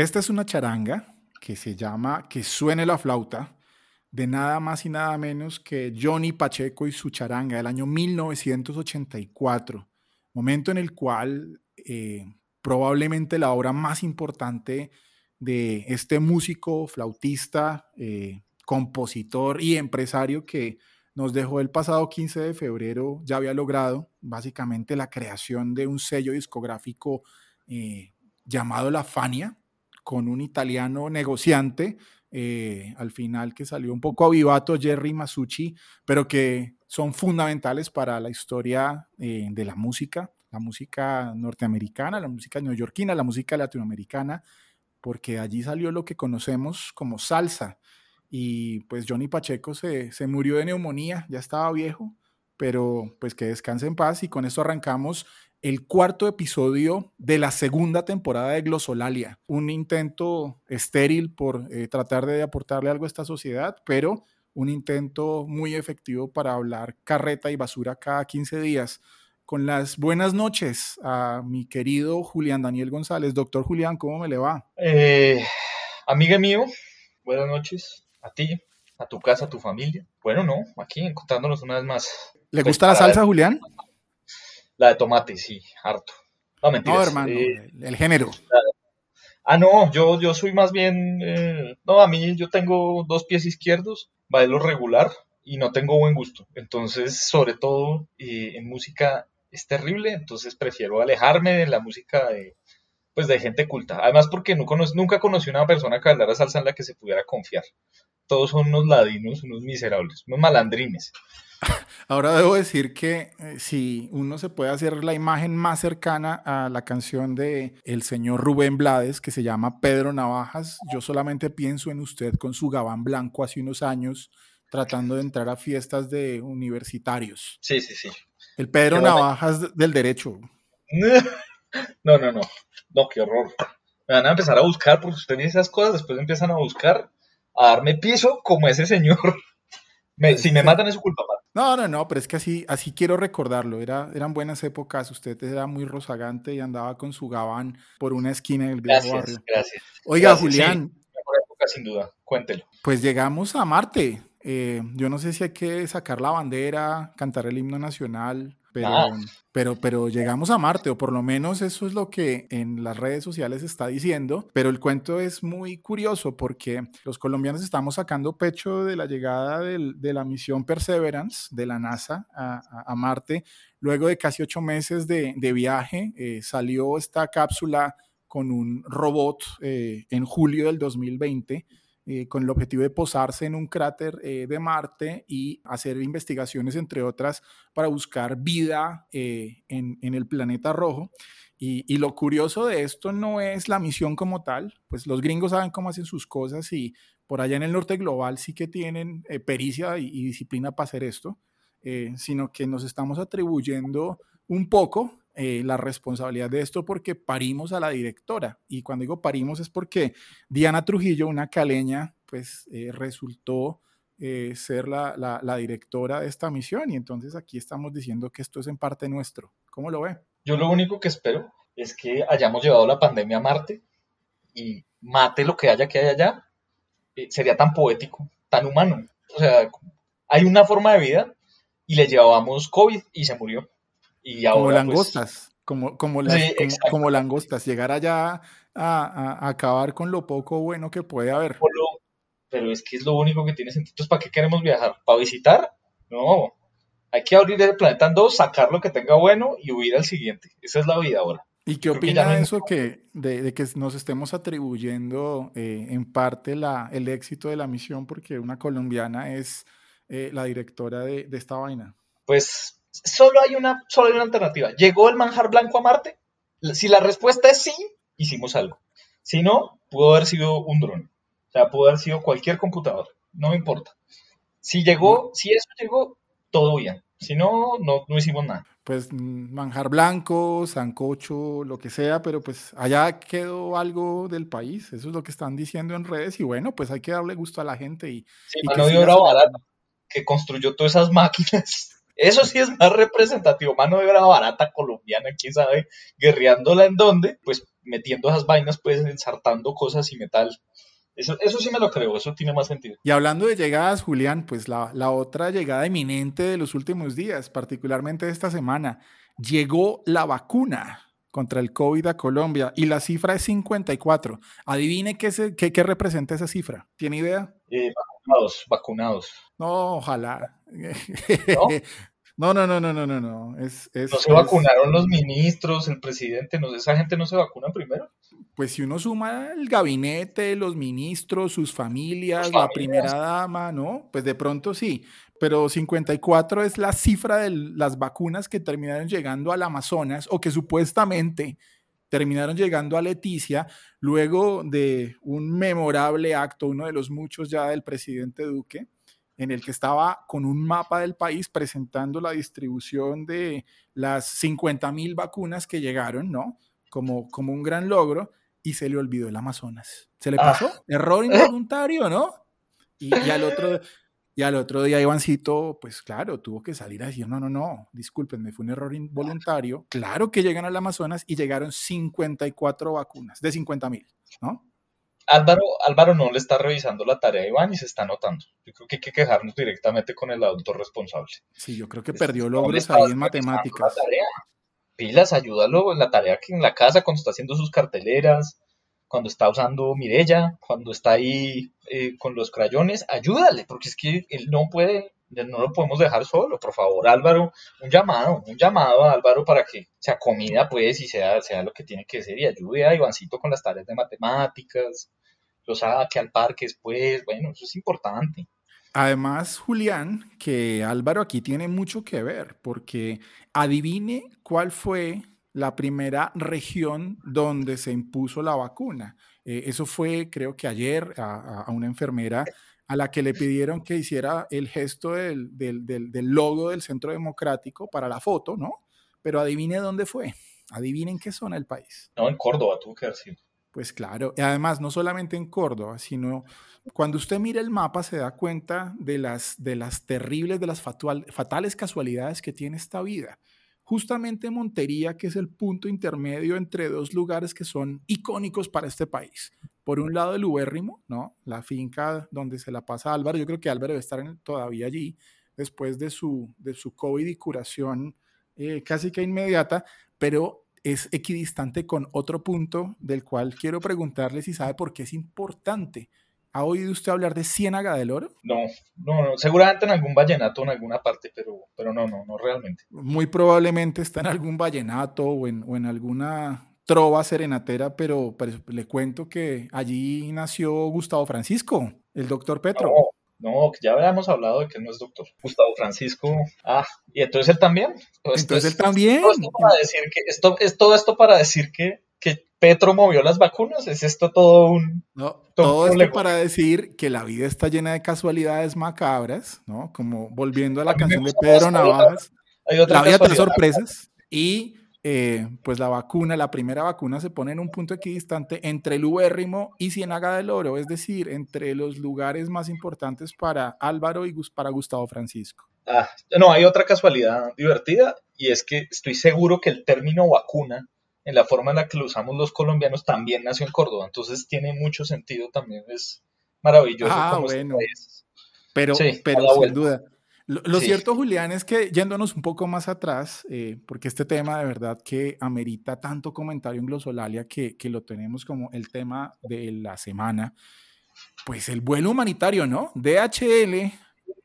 Esta es una charanga que se llama Que suene la flauta de nada más y nada menos que Johnny Pacheco y su charanga del año 1984, momento en el cual eh, probablemente la obra más importante de este músico, flautista, eh, compositor y empresario que nos dejó el pasado 15 de febrero, ya había logrado básicamente la creación de un sello discográfico eh, llamado La Fania, con un italiano negociante eh, al final que salió un poco avivato Jerry Masucci, pero que son fundamentales para la historia eh, de la música, la música norteamericana, la música neoyorquina, la música latinoamericana, porque allí salió lo que conocemos como salsa. Y pues Johnny Pacheco se, se murió de neumonía, ya estaba viejo, pero pues que descanse en paz y con esto arrancamos el cuarto episodio de la segunda temporada de Glosolalia, un intento estéril por eh, tratar de aportarle algo a esta sociedad, pero un intento muy efectivo para hablar carreta y basura cada 15 días. Con las buenas noches a mi querido Julián Daniel González. Doctor Julián, ¿cómo me le va? Eh, amiga mío, buenas noches a ti, a tu casa, a tu familia. Bueno, no, aquí encontrándonos una vez más. ¿Le pues gusta la salsa, Julián? La de tomate, sí, harto. No, mentiras. No, hermano, eh, el género. Ah, no, yo, yo soy más bien, eh, no, a mí yo tengo dos pies izquierdos, bailo regular y no tengo buen gusto. Entonces, sobre todo eh, en música es terrible, entonces prefiero alejarme de la música de, pues de gente culta. Además porque no nunca conocí una persona que hablara salsa en la que se pudiera confiar. Todos son unos ladinos, unos miserables, unos malandrines. Ahora debo decir que eh, si uno se puede hacer la imagen más cercana a la canción de el señor Rubén Blades, que se llama Pedro Navajas, yo solamente pienso en usted con su gabán blanco hace unos años, tratando de entrar a fiestas de universitarios. Sí, sí, sí. El Pedro Navajas del derecho. No, no, no. No, qué horror. Me van a empezar a buscar porque usted dice esas cosas, después empiezan a buscar, a darme piso como ese señor. Si me matan es su culpa, no, no, no, pero es que así, así quiero recordarlo. Era, eran buenas épocas. Usted era muy rozagante y andaba con su gabán por una esquina del viejo barrio. Gracias. Oiga, Julián. mejor época, sin duda. Cuéntelo. Pues llegamos a Marte. Eh, yo no sé si hay que sacar la bandera, cantar el himno nacional, pero, pero, pero llegamos a Marte, o por lo menos eso es lo que en las redes sociales está diciendo. Pero el cuento es muy curioso porque los colombianos estamos sacando pecho de la llegada de la misión Perseverance de la NASA a, Marte. Luego de casi ocho meses de, viaje, eh, salió esta cápsula con un robot eh, en julio del 2020 eh, con el objetivo de posarse en un cráter eh, de Marte y hacer investigaciones, entre otras, para buscar vida eh, en, el planeta rojo. Y, lo curioso de esto no es la misión como tal, pues los gringos saben cómo hacen sus cosas y por allá en el norte global sí que tienen pericia y, y, disciplina para hacer esto, sino que nos estamos atribuyendo un poco eh, la responsabilidad de esto porque parimos a la directora. Y cuando digo parimos es porque Diana Trujillo, una caleña, pues eh, resultó eh, ser la, la, directora de esta misión. Y entonces aquí estamos diciendo que esto es en parte nuestro. ¿Cómo lo ve? Yo lo único que espero es que hayamos llevado la pandemia a Marte y mate lo que haya que haya allá. sería tan poético, tan humano. O sea, hay una forma de vida y le llevábamos COVID y se murió como pues, langostas, como, como, como, langostas, llegar allá a, acabar con lo poco bueno que puede haber. Pero es que es lo único que tiene sentido. Entonces, ¿para qué queremos viajar? ¿Para visitar? No. Hay que abrir el planeta en dos, sacar lo que tenga bueno y huir al siguiente. Esa es la vida ahora. ¿Y qué opina de eso que, de, que nos estemos atribuyendo eh, en parte la, el éxito de la misión porque una colombiana es eh, la directora de, de esta vaina? Pues solo hay una, solo hay una alternativa. ¿Llegó el manjar blanco a Marte? Si la respuesta es sí, hicimos algo. Si no, pudo haber sido un dron. O sea, pudo haber sido cualquier computador. No me importa. Si llegó, si eso llegó, todo bien. Si no, no, no hicimos nada. Pues mm, manjar blanco, sancocho, lo que sea, pero pues allá quedó algo del país. Eso es lo que están diciendo en redes y bueno, pues hay que darle gusto a la gente y... Sí, y mano que de siga obra sonando. barata, que construyó todas esas máquinas. Eso sí es más representativo, mano de obra barata colombiana, quién sabe, guerreándola en dónde, pues metiendo esas vainas, pues ensartando cosas y metal. Eso, eso sí me lo creo, eso tiene más sentido. Y hablando de llegadas, Julián, pues la, la otra llegada eminente de los últimos días, particularmente de esta semana, llegó la vacuna contra el COVID a Colombia y la cifra es 54. Adivine qué, se- qué, qué representa esa cifra. ¿Tiene idea? Eh, vacunados, vacunados. No, ojalá. ¿No? No, no, no, no, no, no, no. Es, es- No se es- vacunaron los ministros, el presidente, no esa gente no se vacuna primero. Pues si uno suma el gabinete, los ministros, sus familias, la primera dama, ¿no? Pues de pronto sí. Pero 54 es la cifra de las vacunas que terminaron llegando al Amazonas o que supuestamente terminaron llegando a Leticia luego de un memorable acto, uno de los muchos ya del presidente Duque, en el que estaba con un mapa del país presentando la distribución de las 50 mil vacunas que llegaron, ¿no? Como, como un gran logro, y se le olvidó el Amazonas. ¿Se le Ah. pasó? Error involuntario, ¿no? Y, y al otro, y al otro día Ivancito, pues claro, tuvo que salir a decir, no, no, no, discúlpenme, fue un error involuntario. Claro que llegan al Amazonas y llegaron 54 vacunas, de 50 mil, ¿no? Álvaro, Álvaro no le está revisando la tarea a Iván y se está anotando. Yo creo que hay que quejarnos directamente con el adulto responsable. Sí, yo creo que No perdió logros estabas ahí en matemáticas. Pilas, ayúdalo en la tarea que en la casa, cuando está haciendo sus carteleras, cuando está usando Mirella, cuando está ahí eh, con los crayones, ayúdale, porque es que él no puede, no lo podemos dejar solo. Por favor, Álvaro, un llamado, un llamado a Álvaro para que se acomida pues y sea, sea lo que tiene que ser y ayude a Ivancito con las tareas de matemáticas, lo saque al parque después, bueno, eso es importante. Además, Julián, que Álvaro aquí tiene mucho que ver, porque adivine cuál fue la primera región donde se impuso la vacuna. Eh, eso fue, creo que ayer, a, una enfermera a la que le pidieron que hiciera el gesto del, del- del- del logo del Centro Democrático para la foto, ¿no? Pero adivine dónde fue. Adivinen qué zona del país. No, en Córdoba tuvo que sido. Pues claro, y además no solamente en Córdoba, sino cuando usted mira el mapa se da cuenta de las, de las terribles, de las fatual- fatales casualidades que tiene esta vida. Justamente Montería, que es el punto intermedio entre dos lugares que son icónicos para este país. Por un lado el Ubérrimo, ¿no? La finca donde se la pasa Álvaro. Yo creo que Álvaro debe estar todavía allí después de su, de su COVID y curación eh, casi que inmediata, pero es equidistante con otro punto del cual quiero preguntarle si sabe por qué es importante. ¿Ha oído usted hablar de Ciénaga del Oro? No, no, no, seguramente en algún vallenato en alguna parte, pero, pero no, no, no realmente. Muy probablemente está en algún vallenato o en, o en alguna trova serenatera, pero, pero le cuento que allí nació Gustavo Francisco, el doctor Petro. No, no, ya habíamos hablado de que no es doctor. Gustavo Francisco. Ah, y entonces él también. Pues, Entonces él pues, también. Todo esto para decir que esto es todo esto para decir que Petro movió las vacunas. Es esto todo un No, todo esto para decir que la vida está llena de casualidades macabras, ¿no? Como volviendo a la A canción de Pedro Navajas. La vida casualidad. sorpresas y eh, pues la vacuna, la primera vacuna se pone en un punto equidistante entre el Ubérrimo y Ciénaga del Oro, es decir, entre los lugares más importantes para Álvaro y para Gustavo Francisco. Ah, no, hay otra casualidad divertida y es que estoy seguro que el término vacuna, en la forma en la que lo usamos los colombianos, también nació en Córdoba. Entonces tiene mucho sentido también. Es maravilloso. Ah, este bueno. Pero, Sí, pero sin vuelta. duda. Lo, lo Sí. cierto, Julián, es que yéndonos un poco más atrás, eh, porque este tema de verdad que amerita tanto comentario en Glosolalia que, que lo tenemos como el tema de la semana, pues el vuelo humanitario, ¿no? DHL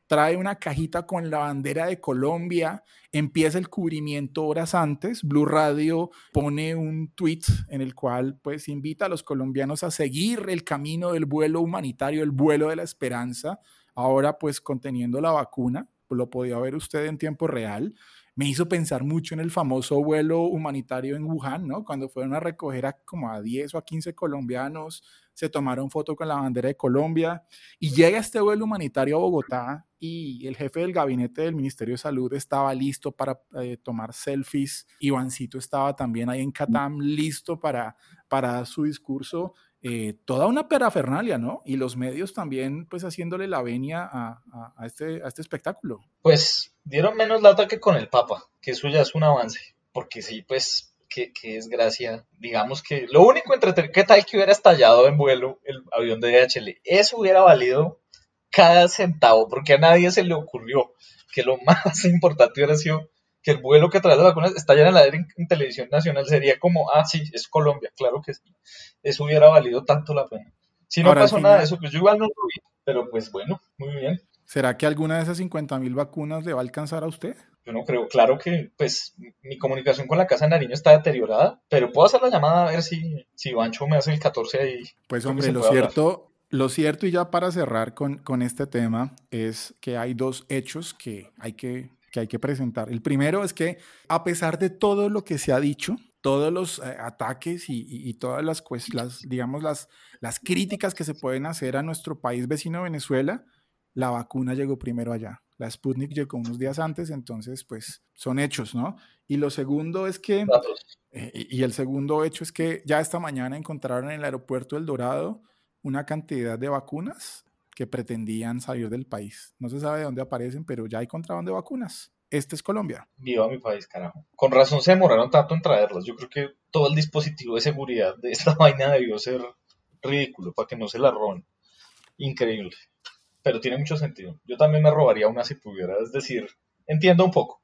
trae una cajita con la bandera de Colombia, empieza el cubrimiento horas antes, Blue Radio pone un tweet en el cual pues invita a los colombianos a seguir el camino del vuelo humanitario, el vuelo de la esperanza, ahora pues conteniendo la vacuna, lo podía ver usted en tiempo real. Me hizo pensar mucho en el famoso vuelo humanitario en Wuhan, ¿no? Cuando fueron a recoger a como a 10 o a 15 colombianos se tomaron foto con la bandera de Colombia y llega este vuelo humanitario a Bogotá y el jefe del gabinete del Ministerio de Salud estaba listo para eh, tomar selfies. Ivancito estaba también ahí en Catam listo para, para su discurso. Eh, toda una perafernalia, ¿no? Y los medios también, pues, haciéndole la venia a, a, este, a este espectáculo. Pues dieron menos lata que con el Papa, que eso ya es un avance, porque sí, pues qué, desgracia. Digamos que lo único entretenido, ¿qué tal que hubiera estallado en vuelo el avión de DHL? Eso hubiera valido cada centavo, porque a nadie se le ocurrió que lo más importante hubiera sido que el vuelo que trae las vacunas estallara en la aire en, televisión nacional. Sería como, ah, sí, es Colombia, claro que sí. Eso hubiera valido tanto la pena. Si no pasó nada de eso, pues yo igual no lo vi, pero pues bueno, muy bien. ¿Será que alguna de esas 50 mil vacunas le va a alcanzar a usted? Yo no creo, claro que pues mi comunicación con la Casa de Nariño está deteriorada, pero puedo hacer la llamada a ver si, si Bancho me hace el 14 ahí. Pues hombre, lo cierto, lo cierto y ya para cerrar con, con este tema es que hay dos hechos que hay que, que hay que presentar. El primero es que a pesar de todo lo que se ha dicho, todos los eh, ataques y, y, todas las, las, digamos, las, las críticas que se pueden hacer a nuestro país vecino Venezuela, la vacuna llegó primero allá. La Sputnik llegó unos días antes, entonces, pues son hechos, ¿no? Y lo segundo es que, eh, y el segundo hecho es que ya esta mañana encontraron en el aeropuerto El Dorado una cantidad de vacunas que pretendían salir del país. No se sabe de dónde aparecen, pero ya hay contrabando de vacunas. Este es Colombia. Viva mi país, carajo. Con razón se demoraron tanto en traerlas. Yo creo que todo el dispositivo de seguridad de esta vaina debió ser ridículo para que no se la roben. Increíble pero tiene mucho sentido. Yo también me robaría una si pudiera, es decir, entiendo un poco.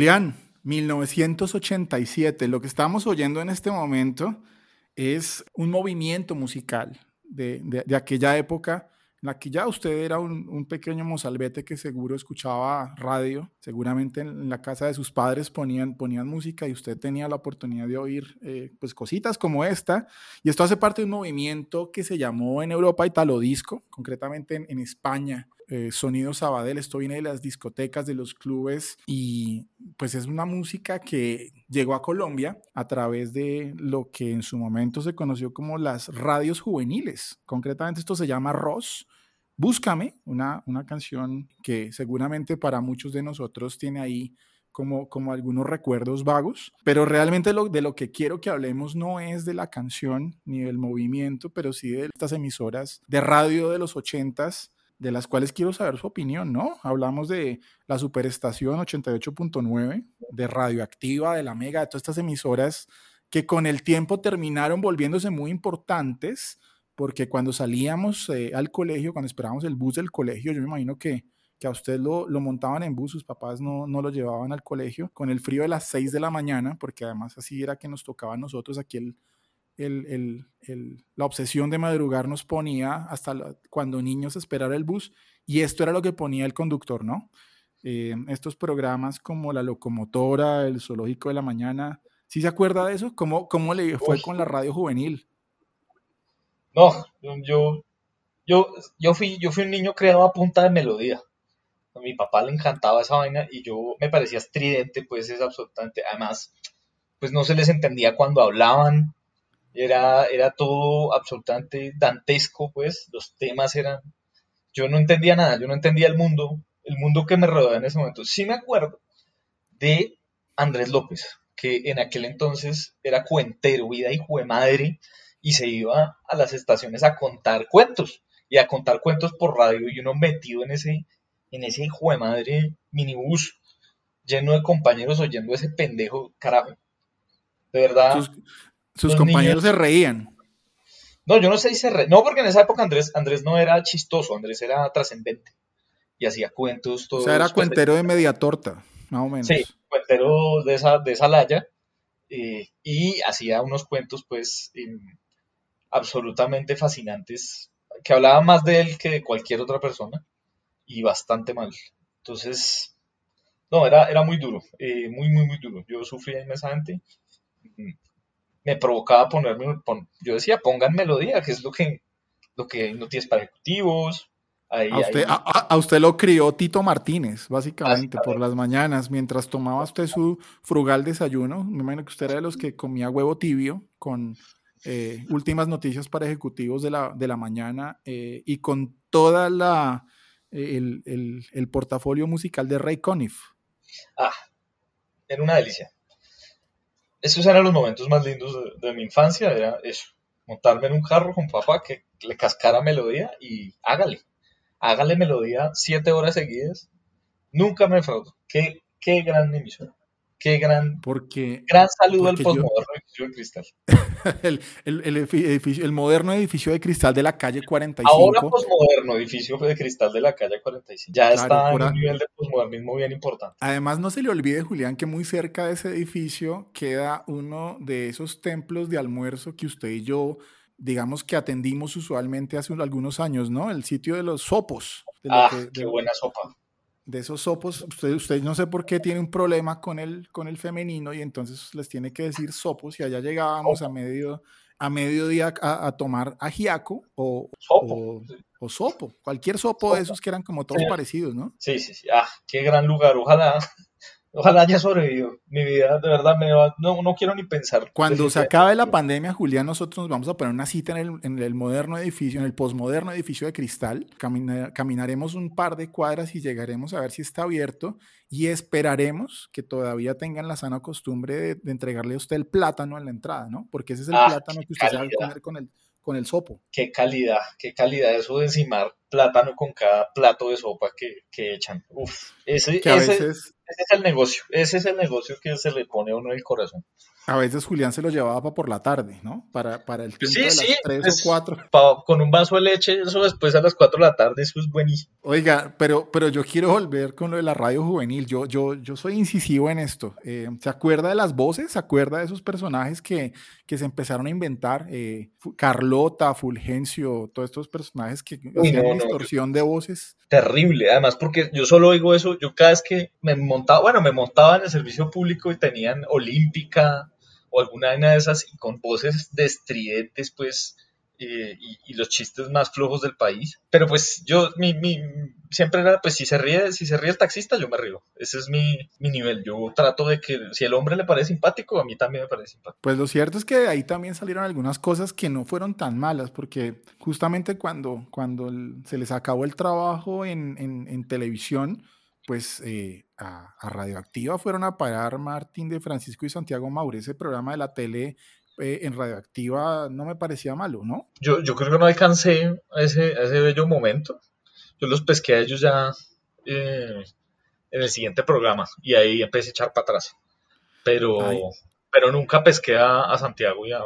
Julián, 1987, lo que estamos oyendo en este momento es un movimiento musical de, aquella época en la que ya usted era un, pequeño mozalbete que seguro escuchaba radio, seguramente en, la casa de sus padres ponían, ponían música y usted tenía la oportunidad de oír eh, pues cositas como esta. Y esto hace parte de un movimiento que se llamó en Europa Italo Disco, concretamente en, en España eh, Sonido Sabadell, esto viene de las discotecas, de los clubes y pues es una música que llegó a Colombia a través de lo que en su momento se conoció como las radios juveniles. Concretamente esto se llama Ross. Búscame, una, una canción que seguramente para muchos de nosotros tiene ahí como, como algunos recuerdos vagos, pero realmente lo, de lo que quiero que hablemos no es de la canción ni del movimiento, pero sí de estas emisoras de radio de los ochentas de las cuales quiero saber su opinión, ¿no? Hablamos de la Superestación 88.9, de Radioactiva, de la Mega, de todas estas emisoras que con el tiempo terminaron volviéndose muy importantes, porque cuando salíamos eh, al colegio, cuando esperábamos el bus del colegio, yo me imagino que, que a usted lo, lo, montaban en bus, sus papás no, no lo llevaban al colegio, con el frío de las 6 de la mañana, porque además así era que nos tocaba a nosotros aquí el, la obsesión de madrugar nos ponía hasta cuando niños esperar el bus y esto era lo que ponía el conductor, ¿no? Eh, estos programas como La Locomotora, El Zoológico de la Mañana, ¿sí se acuerda de eso? ¿Cómo, cómo le fue con la radio juvenil? No, yo, yo, yo, fui, yo fui un niño creado a punta de melodía. A mi papá le encantaba esa vaina y yo me parecía estridente, pues es absolutamente, además, pues no se les entendía cuando hablaban, era, era todo absolutamente dantesco, pues los temas eran... Yo no entendía nada, yo no entendía el mundo, el mundo que me rodeaba en ese momento. Sí me acuerdo de Andrés López, que en aquel entonces era cuentero, vida hijo de madre, y se iba a las estaciones a contar cuentos, y a contar cuentos por radio, y uno metido en ese, en ese hijo de madre minibús, lleno de compañeros oyendo ese pendejo, carajo. De verdad. Compañeros se reían. No, yo no sé si se reían. No, porque en esa época Andrés, Andrés no era chistoso, Andrés era trascendente. y hacía cuentos todos. O sea, era cuentero de media torta, más o menos. Sí, cuentero de esa, de esa laya. eh, y hacía unos cuentos, pues, absolutamente fascinantes, que hablaba más de él que de cualquier otra persona, y bastante mal. Entonces, no, era, era muy duro, eh, muy, muy, muy duro. Yo sufría inmensamente. Me provocaba ponerme, pon- yo decía, pongan melodía, que es lo que, lo que no tienes para ejecutivos. Ahí, A usted, ahí- a, a- a usted lo crió Tito Martínez, básicamente, por las mañanas, mientras tomaba usted su frugal desayuno. Me imagino que usted era de los que comía huevo tibio con eh, últimas noticias para ejecutivos de la, de la mañana eh, y con toda la eh, el, el- el portafolio musical de Ray Conniff. Ah, era una delicia. Esos eran los momentos más lindos de, mi infancia, era eso, montarme en un carro con papá que le cascara melodía y hágale, hágale melodía siete horas seguidas, nunca me defraudó. Qué, qué gran emisora, qué gran, Porque gran saludo al Porque postmoderno edificio de cristal. el, el- el edificio- el moderno edificio de cristal de la calle 45. Ahora postmoderno edificio de cristal de la calle 45, ya Claro, está en un nivel de postmodernismo bien importante. Además, no se le olvide, Julián, que muy cerca de ese edificio queda uno de esos templos de almuerzo que usted y yo, digamos que atendimos usualmente hace un- algunos años, ¿no? El sitio de los sopos. De, lo Ah, que- qué de- buena sopa. De esos sopos. Usted, usted no sé por qué tiene un problema con el, con el femenino y entonces les tiene que decir sopos y allá llegábamos a medio a mediodía a, a tomar ajiaco o, Sopo. o, o sopo, cualquier sopo de esos que eran como todos Sí. parecidos, ¿no? Sí, sí, sí. Ah, qué gran lugar. Ojalá, ojalá haya sobrevivido. Mi vida, de verdad, me va- no, no quiero ni pensar. Cuando se acabe la pandemia, Julián, nosotros nos vamos a poner una cita en el, en el moderno edificio, en el posmoderno edificio de cristal. Camina- caminaremos un par de cuadras y llegaremos a ver si está abierto y esperaremos que todavía tengan la sana costumbre de, de entregarle a usted el plátano en la entrada, ¿no? Porque ese es el Ah, plátano que usted calidad. comer con el, con el sopo. Qué calidad, qué calidad eso de encimar plátano con cada plato de sopa que, que echan. Uf, ese, Que a ese, veces, ese es el negocio. Ese es el negocio que se le pone a uno el corazón. A veces Julián se lo llevaba pa- por la tarde, ¿no? Para, para el tiempo Sí, de las sí, 3 pues- o 4. Pa- con un vaso de leche, eso después a las 4 de la tarde, eso es buenísimo. Oiga, pero, pero yo quiero volver con lo de la radio juvenil. Yo, yo, yo soy incisivo en esto. Eh, ¿Se acuerda de las voces? ¿Se acuerda de esos personajes que, que se empezaron a inventar? Eh, Carlota, Fulgencio, todos estos personajes que no, no, distorsión de voces. Terrible, además porque yo solo oigo eso, yo cada vez que me montaba, bueno, me montaba en el servicio público y tenían Olímpica o alguna de esas y con voces de pues, eh, y, y los chistes más flojos del país. Pero pues yo, mi, mi, siempre era, pues si se ríe, si se ríe el taxista, yo me río. Ese es mi, mi nivel. Yo trato de que si el hombre le parece simpático, a mí también me parece simpático. Pues lo cierto es que ahí también salieron algunas cosas que no fueron tan malas, porque justamente cuando, cuando se les acabó el trabajo en, en- en televisión, pues eh, a, a Radioactiva fueron a parar Martín de Francisco y Santiago Maure. Ese programa de la tele eh, en Radioactiva no me parecía malo, ¿no? Yo, yo creo que no alcancé a ese, a ese bello momento. Yo los pesqué a ellos ya eh, en el siguiente programa y ahí empecé a echar para atrás. Pero, Ay. pero nunca pesqué a, a Santiago y a,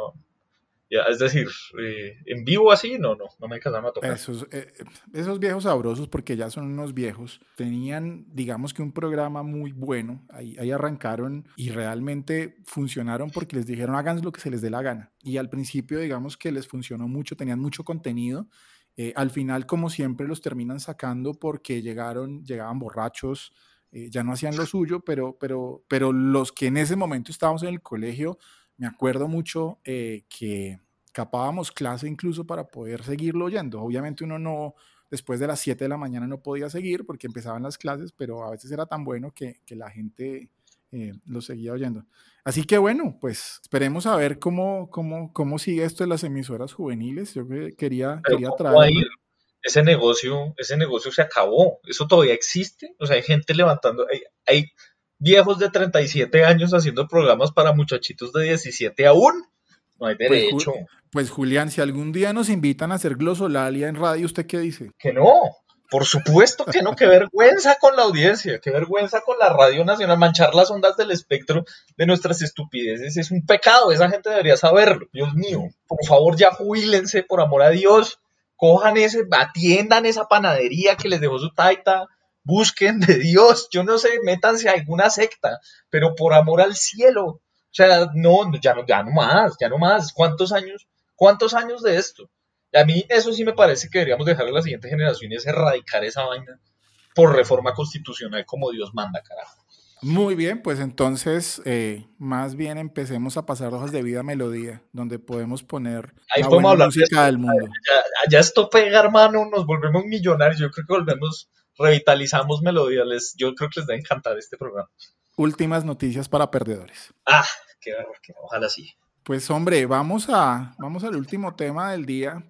y a- es decir, eh, en vivo así, no, no, no me alcanzaron a tocar. Esos, eh, esos viejos sabrosos, porque ya son unos viejos, tenían, digamos que un programa muy bueno. Ahí, ahí arrancaron y realmente funcionaron porque les dijeron hagan lo que se les dé la gana. Y al principio, digamos que les funcionó mucho, tenían mucho contenido. Eh, al final, como siempre, los terminan sacando porque llegaron, llegaban borrachos, eh, ya no hacían lo suyo, pero, pero, pero los que en ese momento estábamos en el colegio, me acuerdo mucho eh, que capábamos clase incluso para poder seguirlo oyendo. Obviamente uno no, después de las 7 de la mañana no podía seguir porque empezaban las clases, pero a veces era tan bueno que, que la gente eh, lo seguía oyendo. Así que bueno, pues esperemos a ver cómo, cómo, cómo sigue esto de las emisoras juveniles. Yo que- quería, Pero quería ¿cómo va a traerlo. ir? Ese negocio, ese negocio se acabó. Eso todavía existe. O sea, hay gente levantando, hay, hay viejos de 37 años haciendo programas para muchachitos de 17 aún. No hay Pues, derecho. Pues Julián, si algún día nos invitan a hacer glosolalia en radio, ¿usted qué dice? Que no, por supuesto que no, qué vergüenza con la audiencia, qué vergüenza con la Radio Nacional, manchar las ondas del espectro de nuestras estupideces es un pecado, esa gente debería saberlo, Dios mío, por favor ya jubílense, por amor a Dios, cojan ese, atiendan esa panadería que les dejó su taita, busquen de Dios, yo no sé, métanse a alguna secta, pero por amor al cielo. O sea, no, ya no, ya no más, ya no más. ¿Cuántos años? ¿Cuántos años de esto? A mí eso sí me parece que deberíamos dejarle a la siguiente generación y es erradicar esa vaina por reforma constitucional como Dios manda, carajo. Muy bien, pues entonces eh, más bien empecemos a pasar hojas de vida melodía, donde podemos poner Ahí la buena hablar de música esto. del mundo. Ya, ya esto pega, hermano, nos volvemos millonarios. Yo creo que volvemos, revitalizamos melodía. Les, yo creo que les va a encantar este programa. Últimas noticias para perdedores. Ah, qué que ojalá sí. Pues hombre, vamos a vamos al último tema del día,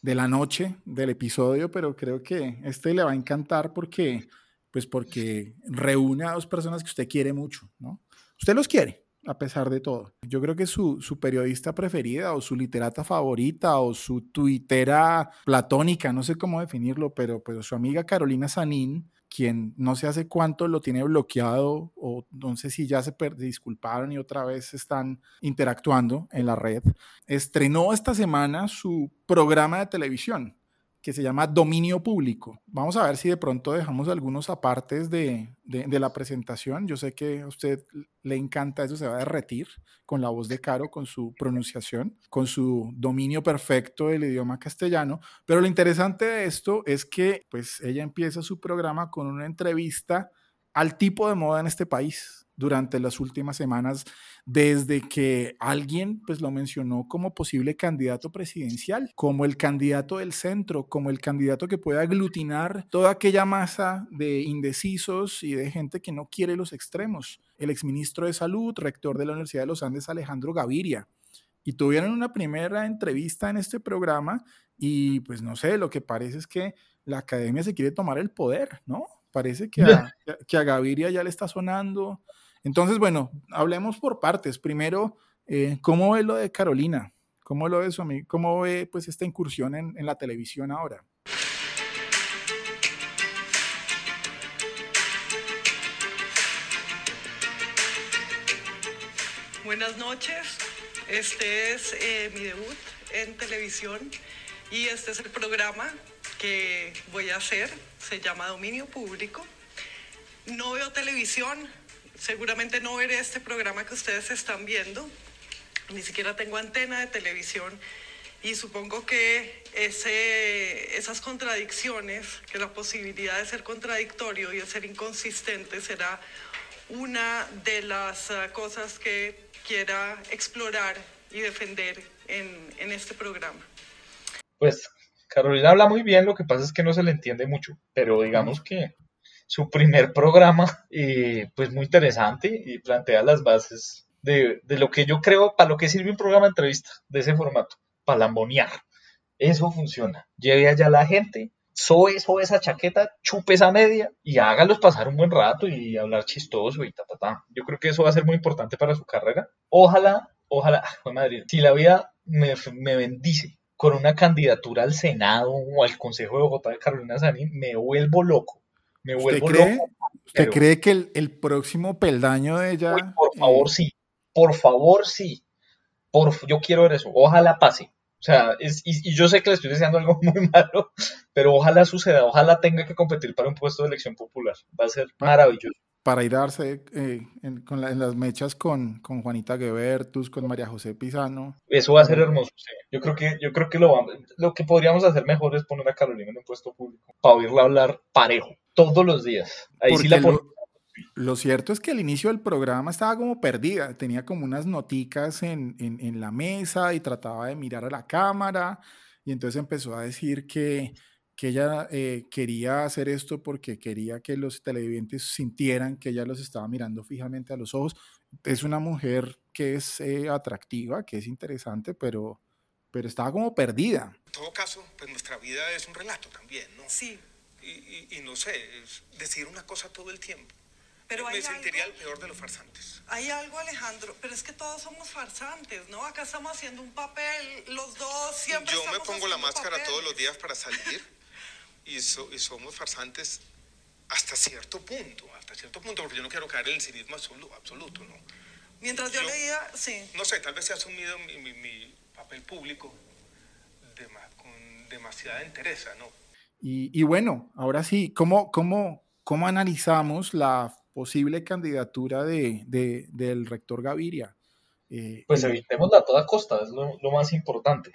de la noche, del episodio, pero creo que este le va a encantar porque pues porque reúne a dos personas que usted quiere mucho, ¿no? Usted los quiere, a pesar de todo. Yo creo que su, periodista preferida o su literata favorita o su tuitera platónica, no sé cómo definirlo, pero, pero su amiga Carolina Sanín, quien no sé hace cuánto lo tiene bloqueado o no sé si ya se disculparon y otra vez están interactuando en la red, estrenó esta semana su programa de televisión que se llama Dominio Público. Vamos a ver si de pronto dejamos algunos apartes de, de, la presentación. Yo sé que a usted le encanta eso, se va a derretir con la voz de Caro, con su pronunciación, con su dominio perfecto del idioma castellano. Pero lo interesante de esto es que pues ella empieza su programa con una entrevista al tipo de moda en este país durante las últimas semanas, desde que alguien pues lo mencionó como posible candidato presidencial, como el candidato del centro, como el candidato que puede aglutinar toda aquella masa de indecisos y de gente que no quiere los extremos. El exministro de Salud, rector de la Universidad de los Andes, Alejandro Gaviria. Y tuvieron una primera entrevista en este programa y pues no sé, lo que parece es que la academia se quiere tomar el poder, ¿no? Parece que a, que a Gaviria ya le está sonando. Entonces, bueno, hablemos por partes. Primero, eh, ¿cómo ve lo de Carolina? ¿Cómo lo ve su amigo? ¿Cómo ve pues esta incursión en, en la televisión ahora? Buenas noches, este es eh, mi debut en televisión y este es el programa que voy a hacer, se llama Dominio Público. No veo televisión, seguramente no veré este programa que ustedes están viendo, ni siquiera tengo antena de televisión y supongo que ese, esas contradicciones, que la posibilidad de ser contradictorio y de ser inconsistente será una de las uh, cosas que quiera explorar y defender en, en, este programa. Pues Carolina habla muy bien, lo que pasa es que no se le entiende mucho, pero digamos que su primer programa, eh, pues muy interesante y plantea las bases de, lo que yo creo, para lo que sirve un programa de entrevista de ese formato, para lambonear. Eso funciona. Lleve allá a la gente, soe, soe esa chaqueta, chupe esa media y hágalos pasar un buen rato y hablar chistoso y ta, ta, ta. Yo creo que eso va a ser muy importante para su carrera. Ojalá, ojalá, oh, madre, si la vida me, me, bendice con una candidatura al Senado o al Consejo de Bogotá de Carolina Sanín, me vuelvo loco. Me vuelvo ¿Usted cree, loco. ¿Usted cree que el, el próximo peldaño de ella... Uy, por favor, eh, sí. Por favor, sí. Por, yo quiero ver eso. Ojalá pase. O sea, es, y, y yo sé que le estoy deseando algo muy malo, pero ojalá suceda. Ojalá tenga que competir para un puesto de elección popular. Va a ser maravilloso. Para ir a darse eh, en, con la- en las mechas con, con Juanita Guebertus, con María José Pisano. Eso va a ser hermoso. sí. Yo creo que, yo creo que lo, lo que podríamos hacer mejor es poner a Carolina en un puesto público para oírla hablar parejo todos los días. Ahí sí Porque la lo, lo cierto es que al inicio del programa estaba como perdida, tenía como unas noticas en, en- en la mesa y trataba de mirar a la cámara y entonces empezó a decir que, que ella eh, quería hacer esto porque quería que los televidentes sintieran que ella los estaba mirando fijamente a los ojos. Es una mujer que es eh, atractiva, que es interesante, pero, pero estaba como perdida. En todo caso, pues nuestra vida es un relato también, ¿no? Sí, Y, y- y no sé, es decir una cosa todo el tiempo. pero Me sentiría algo, el peor de los farsantes. hay algo, Alejandro, pero es que todos somos farsantes, ¿no? Acá estamos haciendo un papel, los dos siempre Yo me pongo la máscara todos los papeles. días para salir y, so- y somos farsantes hasta cierto punto, hasta cierto punto, porque yo no quiero caer en el cinismo absoluto, absoluto ¿no? Mientras yo Yo- leía, sí. No sé, tal vez he asumido mi, mi- mi papel público dema- con demasiada entereza, ¿no? Y, y bueno, ahora sí, ¿cómo, cómo, ¿cómo analizamos la posible candidatura de, del rector Gaviria? Eh, pues evitémosla a toda costa, es lo, más importante.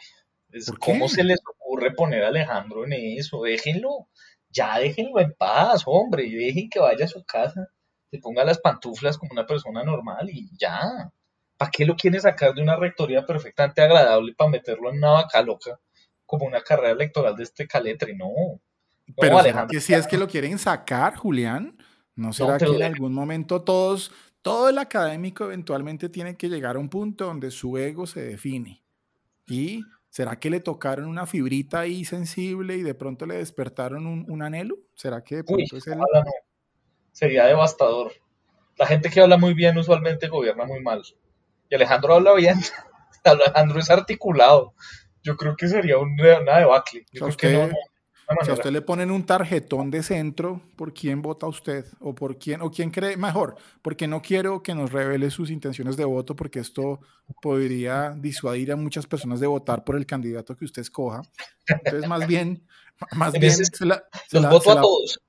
Es ¿Cómo se les ocurre poner a Alejandro en eso? Déjenlo, ya déjenlo en paz, hombre, y dejen que vaya a su casa, se ponga las pantuflas como una persona normal y ya. ¿Para qué lo quieren sacar de una rectoría perfectamente agradable para meterlo en una vaca loca como una carrera electoral de este caletre? No. Pero que si es que lo quieren sacar, Julián, ¿no será que en algún momento todos, todo el académico eventualmente tiene que llegar a un punto donde su ego se define? ¿Y será que le tocaron una fibrita ahí sensible y de pronto le despertaron un, anhelo? ¿Será que de pronto es Sería devastador. La gente que habla muy bien usualmente gobierna muy mal. Y Alejandro habla bien. Alejandro es articulado. Yo creo que sería una debacle. Yo creo que no, si a usted le ponen un tarjetón de centro, ¿por quién vota usted? ¿O por quién, o quién cree mejor? Porque no quiero que nos revele sus intenciones de voto, porque esto podría disuadir a muchas personas de votar por el candidato que usted escoja. Entonces, más bien, más bien los voto a todos.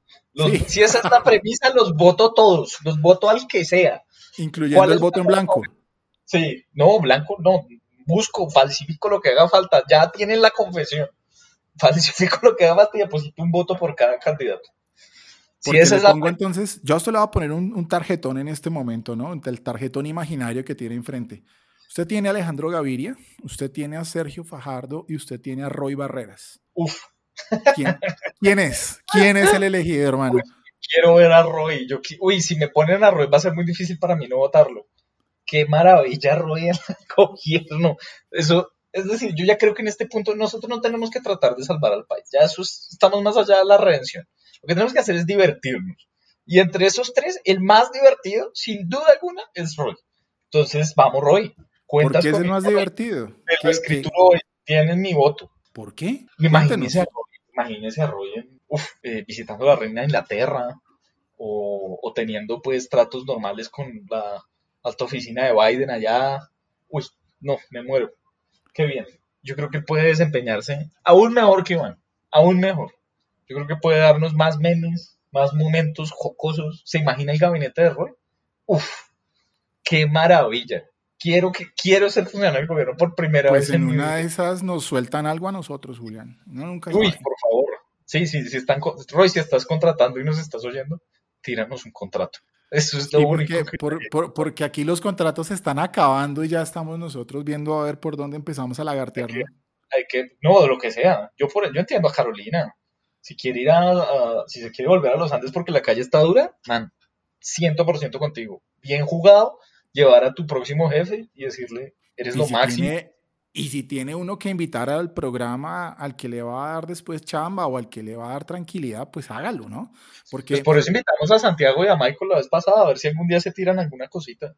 Si esa es la premisa, los voto todos. Los voto al que sea. Incluyendo el voto en blanco. Sí, no, blanco no. Busco, falsifico lo que haga falta. Ya tienen la confesión falsifico lo que más y deposito un voto por cada candidato. Si esa es la... entonces, yo a usted le voy a poner un, tarjetón en este momento, ¿no? El tarjetón imaginario que tiene enfrente. Usted tiene a Alejandro Gaviria, usted tiene a Sergio Fajardo y usted tiene a Roy Barreras. Uf. ¿Quién, es? ¿Quién es el elegido, hermano? quiero ver a Roy. Yo, uy, si me ponen a Roy va a ser muy difícil para mí no votarlo. Qué maravilla Roy en el gobierno. Eso, es decir, yo ya creo que en este punto nosotros no tenemos que tratar de salvar al país. Ya eso estamos más allá de la redención. Lo que tenemos que hacer es divertirnos. Y entre esos tres, el más divertido, sin duda alguna, es Roy. Entonces, vamos, Roy. ¿Por qué es el más divertido? El escritura hoy tienen mi voto. ¿Por qué? Imagínese a Roy, imagínese a Roy eh, visitando a la reina de Inglaterra o, o, teniendo pues tratos normales con la alta oficina de Biden allá. Uy, no, me muero qué bien. Yo creo que puede desempeñarse aún mejor que Iván, aún mejor. Yo creo que puede darnos más memes, más momentos jocosos. ¿Se imagina el gabinete de Roy? Uf, qué maravilla. Quiero, que, quiero ser funcionario del gobierno por primera pues vez. en, una de esas nos sueltan algo a nosotros, Julián. nunca Uy, por favor. Sí, sí, si están, Roy, si estás contratando y nos estás oyendo, tíranos un contrato. Eso es lo único. Porque, aquí los contratos se están acabando y ya estamos nosotros viendo a ver por dónde empezamos a lagartear. Hay que, no, de lo que sea. Yo, por, yo entiendo a Carolina. Si quiere ir a, si se quiere volver a los Andes porque la calle está dura, man, 100% contigo. Bien jugado, llevar a tu próximo jefe y decirle, eres lo máximo. Y si tiene uno que invitar al programa al que le va a dar después chamba o al que le va a dar tranquilidad, pues hágalo, ¿no? Porque pues por eso invitamos a Santiago y a Michael la vez pasada, a ver si algún día se tiran alguna cosita.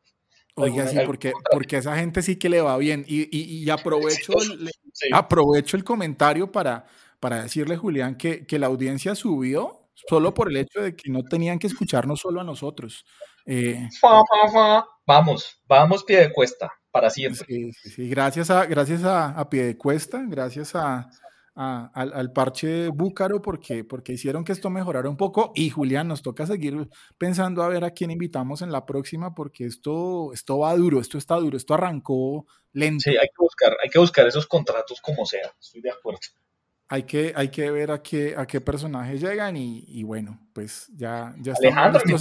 Oiga, sí, porque, porque a esa gente sí que le va bien. Y, y, aprovecho, el, aprovecho el comentario para, para decirle, Julián, que, que la audiencia subió solo por el hecho de que no tenían que escucharnos solo a nosotros. Eh, vamos, vamos pie de cuesta para siempre. Sí, Gracias a, gracias a, a Piedecuesta, gracias a, al, parche Búcaro, porque, porque hicieron que esto mejorara un poco. Y Julián, nos toca seguir pensando a ver a quién invitamos en la próxima, porque esto, esto va duro, esto está duro, esto arrancó lento. Sí, hay que buscar, hay que buscar esos contratos como sea, estoy de acuerdo. Hay que, hay que ver a qué, a qué personajes llegan y, bueno, pues ya, ya Alejandro, también,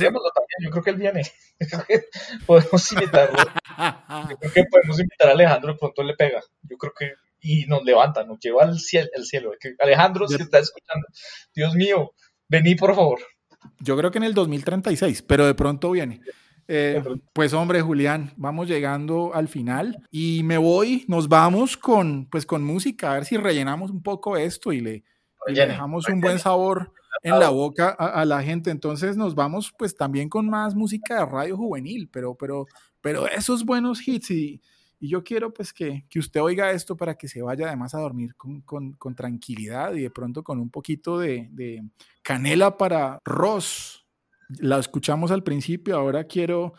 yo creo que él viene. podemos invitarlo. Yo creo que podemos invitar a Alejandro, de pronto le pega. Yo creo que. Y nos levanta, nos lleva al cielo. cielo. Alejandro, si está escuchando, Dios mío, vení por favor. Yo creo que en el 2036, pero de pronto viene. Eh, pues hombre, Julián, vamos llegando al final y me voy, nos vamos con, pues con música, a ver si rellenamos un poco esto y le, y le dejamos un buen sabor en la boca a, la gente. Entonces nos vamos pues también con más música de radio juvenil, pero, pero, pero esos buenos hits y, y yo quiero pues que, que, usted oiga esto para que se vaya además a dormir con, con, con tranquilidad y de pronto con un poquito de, de, canela para Ross. La escuchamos al principio, ahora quiero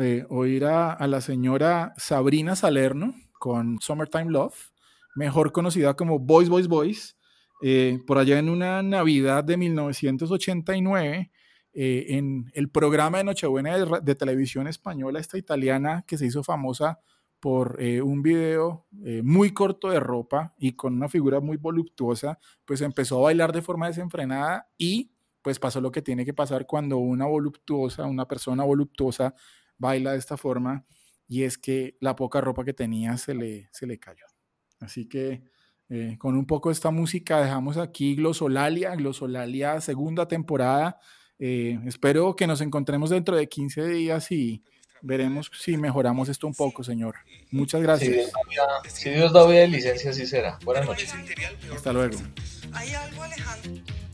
eh, oír a, la señora Sabrina Salerno con Summertime Love, mejor conocida como Boys, Boys, Boys. Eh, por allá en una Navidad de 1989, eh, en el programa de Nochebuena de, televisión española, esta italiana que se hizo famosa por eh, un video eh, muy corto de ropa y con una figura muy voluptuosa, pues empezó a bailar de forma desenfrenada y pues pasó lo que tiene que pasar cuando una voluptuosa, una persona voluptuosa baila de esta forma y es que la poca ropa que tenía se le, se le cayó. Así que con un poco de esta música dejamos aquí Glosolalia, Glosolalia segunda temporada eh, espero que nos encontremos dentro de 15 días y veremos si mejoramos esto un poco, señor. Muchas gracias. Si Dios da vida, licencia, así será. Buenas noches. Hasta luego. Hay algo, Alejandro.